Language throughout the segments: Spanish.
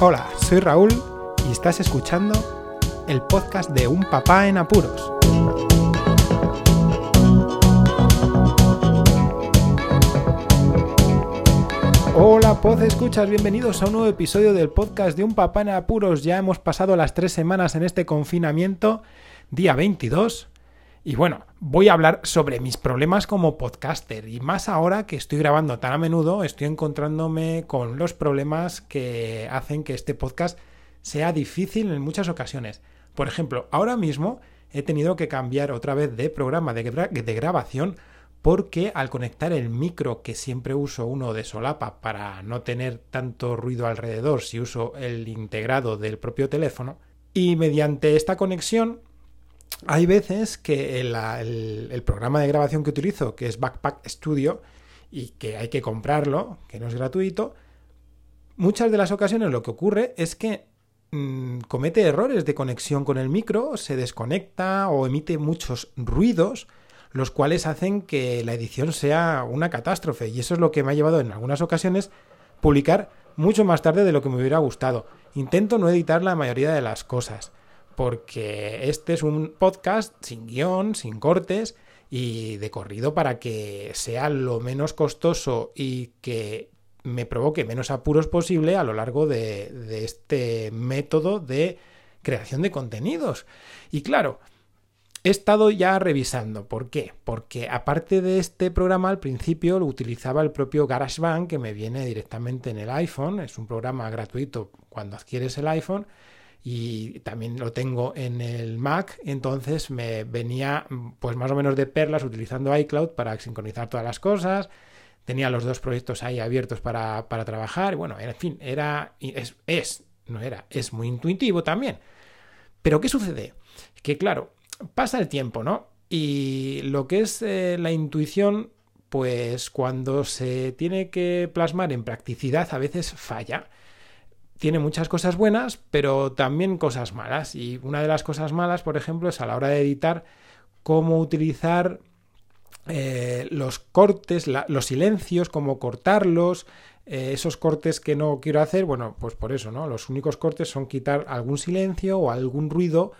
Hola, soy Raúl y estás escuchando el podcast de Un Papá en Apuros. Hola, Poz Escuchas, bienvenidos a un nuevo episodio del podcast de Un Papá en Apuros. Ya hemos pasado las tres semanas en este confinamiento, día 22. Y bueno, voy a hablar sobre mis problemas como podcaster y más ahora que estoy grabando tan a menudo, estoy encontrándome con los problemas que hacen que este podcast sea difícil en muchas ocasiones. Por ejemplo, ahora mismo he tenido que cambiar otra vez de programa de, grabación porque al conectar el micro que siempre uso uno de solapa para no tener tanto ruido alrededor si uso el integrado del propio teléfono y mediante esta conexión hay veces que el, programa de grabación que utilizo, que es Backpack Studio, y que hay que comprarlo, que no es gratuito, muchas de las ocasiones lo que ocurre es que mm, comete errores de conexión con el micro, se desconecta o emite muchos ruidos, los cuales hacen que la edición sea una catástrofe. Y eso es lo que me ha llevado en algunas ocasiones publicar mucho más tarde de lo que me hubiera gustado. Intento no editar la mayoría de las cosas porque este es un podcast sin guion, sin cortes y de corrido para que sea lo menos costoso y que me provoque menos apuros posible a lo largo de, este método de creación de contenidos. Y claro, he estado ya revisando. ¿Por qué? Porque aparte de este programa, al principio lo utilizaba el propio GarageBand que me viene directamente en el iPhone. Es un programa gratuito cuando adquieres el iPhone y también lo tengo en el Mac, entonces me venía pues más o menos de perlas utilizando iCloud para sincronizar todas las cosas, tenía los dos proyectos ahí abiertos para, trabajar, y bueno, en fin, era, es, es, no era, es muy intuitivo también. Pero ¿qué sucede? Que claro, pasa el tiempo, ¿no? Y lo que es eh, la intuición, pues cuando se tiene que plasmar en practicidad a veces falla tiene muchas cosas buenas, pero también cosas malas. Y una de las cosas malas, por ejemplo, es a la hora de editar cómo utilizar eh, los cortes, los silencios, cómo cortarlos, eh, esos cortes que no quiero hacer, bueno, pues por eso, ¿no? Los únicos cortes son quitar algún silencio o algún ruido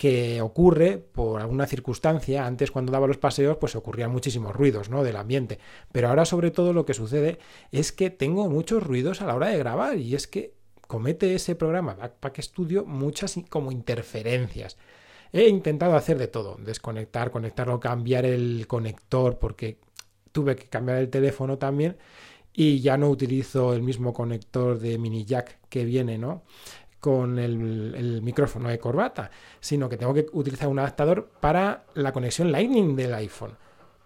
que ocurre por alguna circunstancia. Antes cuando daba los paseos pues ocurrían muchísimos ruidos ¿no? del ambiente. Pero ahora sobre todo lo que sucede es que tengo muchos ruidos a la hora de grabar y es que comete ese programa Backpack Studio muchas como interferencias. He intentado hacer de todo, desconectar, conectarlo, cambiar el conector, porque tuve que cambiar el teléfono también y ya no utilizo el mismo conector de mini jack que viene, ¿no? con el, el, micrófono de corbata, sino que tengo que utilizar un adaptador para la conexión Lightning del iPhone.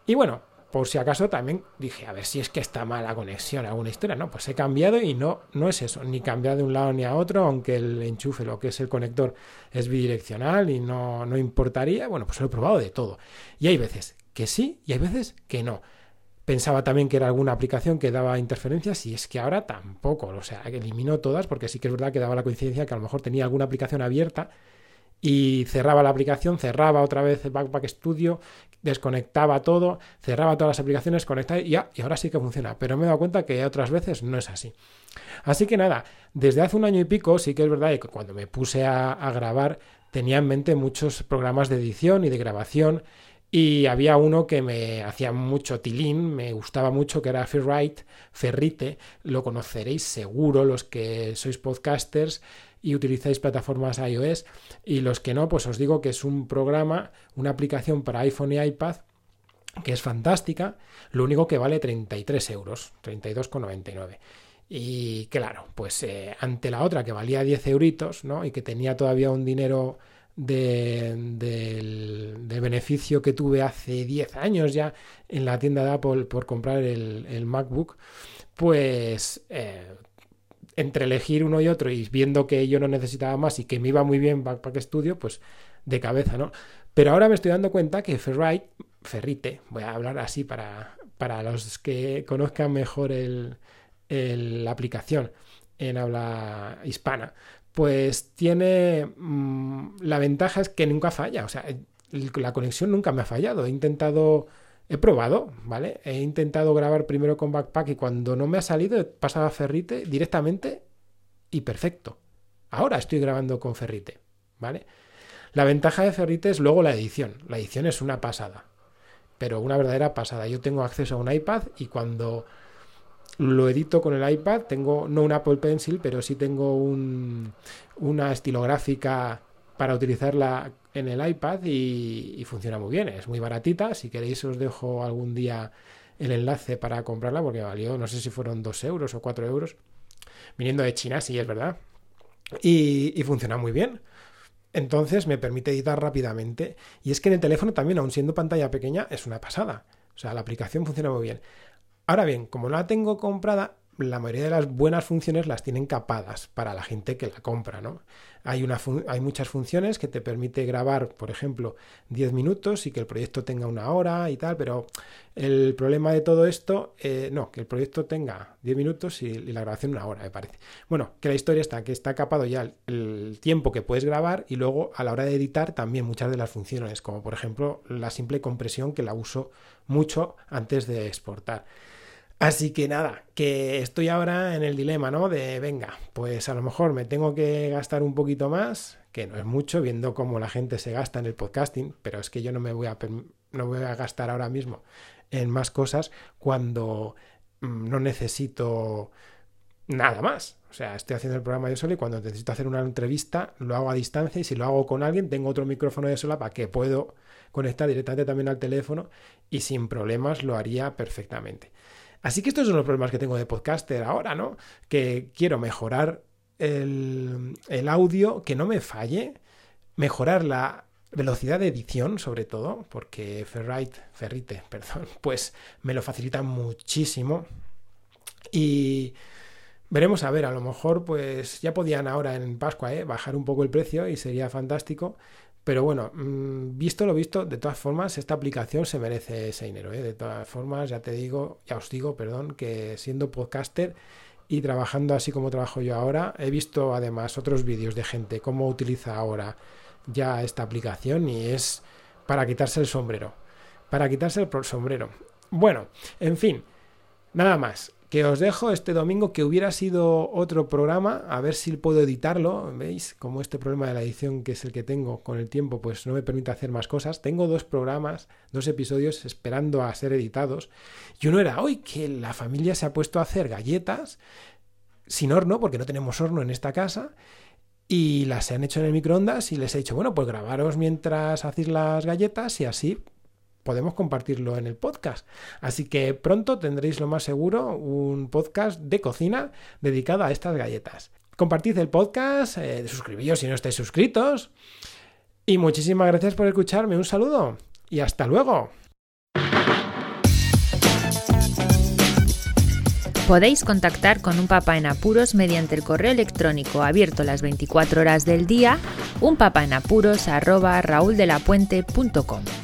Y bueno, por si acaso también dije, a ver si es que está mala conexión, alguna historia. No, pues he cambiado y no, no es eso, ni cambiar de un lado ni a otro, aunque el enchufe, lo que es el conector, es bidireccional y no, no importaría. Bueno, pues lo he probado de todo. Y hay veces que sí y hay veces que no. Pensaba también que era alguna aplicación que daba interferencias y es que ahora tampoco. O sea, elimino todas porque sí que es verdad que daba la coincidencia que a lo mejor tenía alguna aplicación abierta y cerraba la aplicación, cerraba otra vez el Backpack Studio, desconectaba todo, cerraba todas las aplicaciones, conectaba y ya, y ahora sí que funciona. Pero me he dado cuenta que otras veces no es así. Así que nada, desde hace un año y pico sí que es verdad que cuando me puse a, grabar tenía en mente muchos programas de edición y de grabación y había uno que me hacía mucho tilín, me gustaba mucho, que era Ferrite, Ferrite, lo conoceréis seguro los que sois podcasters y utilizáis plataformas iOS. Y los que no, pues os digo que es un programa, una aplicación para iPhone y iPad que es fantástica, lo único que vale 33 euros, 32,99. Y claro, pues eh, ante la otra que valía 10 euritos, ¿no? Y que tenía todavía un dinero de, del, beneficio que tuve hace 10 años ya en la tienda de Apple por comprar el, MacBook, pues eh, entre elegir uno y otro y viendo que yo no necesitaba más y que me iba muy bien Backpack Studio, pues de cabeza, ¿no? Pero ahora me estoy dando cuenta que Ferrite, Ferrite, voy a hablar así para, para los que conozcan mejor el, la aplicación en habla hispana, pues tiene mm, la ventaja es que nunca falla, o sea, la conexión nunca me ha fallado. He intentado He probado, ¿vale? He intentado grabar primero con Backpack y cuando no me ha salido he pasado a Ferrite directamente y perfecto. Ahora estoy grabando con Ferrite, ¿vale? La ventaja de Ferrite es luego la edición. La edición es una pasada, pero una verdadera pasada. Yo tengo acceso a un iPad y cuando lo edito con el iPad, tengo no un Apple Pencil, pero sí tengo una estilográfica para utilizarla en el iPad y, y, funciona muy bien. Es muy baratita. Si queréis os dejo algún día el enlace para comprarla porque valió, no sé si fueron 2 euros o 4 euros. Viniendo de China, sí, es verdad. Y, y funciona muy bien. Entonces me permite editar rápidamente. Y es que en el teléfono también, aun siendo pantalla pequeña, es una pasada. O sea, la aplicación funciona muy bien. Ahora bien, como no la tengo comprada, la mayoría de las buenas funciones las tienen capadas para la gente que la compra, ¿no? Hay, muchas funciones que te permite grabar, por ejemplo, 10 minutos y que el proyecto tenga una hora y tal, pero el problema de todo esto, eh, no, que el proyecto tenga 10 minutos y, la grabación una hora, me parece. Bueno, que la historia está, que está capado ya el tiempo que puedes grabar y luego a la hora de editar también muchas de las funciones, como por ejemplo la simple compresión que la uso mucho antes de exportar. Así que nada, que estoy ahora en el dilema, ¿no? De, venga, pues a lo mejor me tengo que gastar un poquito más, que no es mucho, viendo cómo la gente se gasta en el podcasting, pero es que yo no me voy a, no voy a gastar ahora mismo en más cosas cuando mm, no necesito nada más. O sea, estoy haciendo el programa yo solo y cuando necesito hacer una entrevista lo hago a distancia y si lo hago con alguien tengo otro micrófono de sola para que puedo conectar directamente también al teléfono y sin problemas lo haría perfectamente. Así que estos son los problemas que tengo de podcaster ahora, ¿no? Que quiero mejorar el, audio, que no me falle, mejorar la velocidad de edición, sobre todo, porque Ferrite, Ferrite, perdón, pues me lo facilita muchísimo. Y veremos a ver, a lo mejor, pues ya podían ahora en Pascua ¿eh? bajar un poco el precio y sería fantástico. Pero bueno, mm, visto lo visto, de todas formas, esta aplicación se merece ese dinero. ¿eh? De todas formas, ya te digo, ya os digo, perdón, que siendo podcaster y trabajando así como trabajo yo ahora, he visto además otros vídeos de gente cómo utiliza ahora ya esta aplicación y es para quitarse el sombrero. Para quitarse el sombrero. Bueno, en fin, nada más que os dejo este domingo, que hubiera sido otro programa, a ver si puedo editarlo, ¿veis? Como este problema de la edición, que es el que tengo con el tiempo, pues no me permite hacer más cosas. Tengo dos programas, dos episodios esperando a ser editados. Y uno era hoy que la familia se ha puesto a hacer galletas sin horno, porque no tenemos horno en esta casa, y las han hecho en el microondas y les he dicho, bueno, pues grabaros mientras hacéis las galletas y así podemos compartirlo en el podcast. Así que pronto tendréis lo más seguro un podcast de cocina dedicado a estas galletas. Compartid el podcast, eh, suscribíos si no estáis suscritos. Y muchísimas gracias por escucharme. Un saludo y hasta luego. Podéis contactar con un papá en apuros mediante el correo electrónico abierto las 24 horas del día, unpapaenapuros@rauldelapuente.com.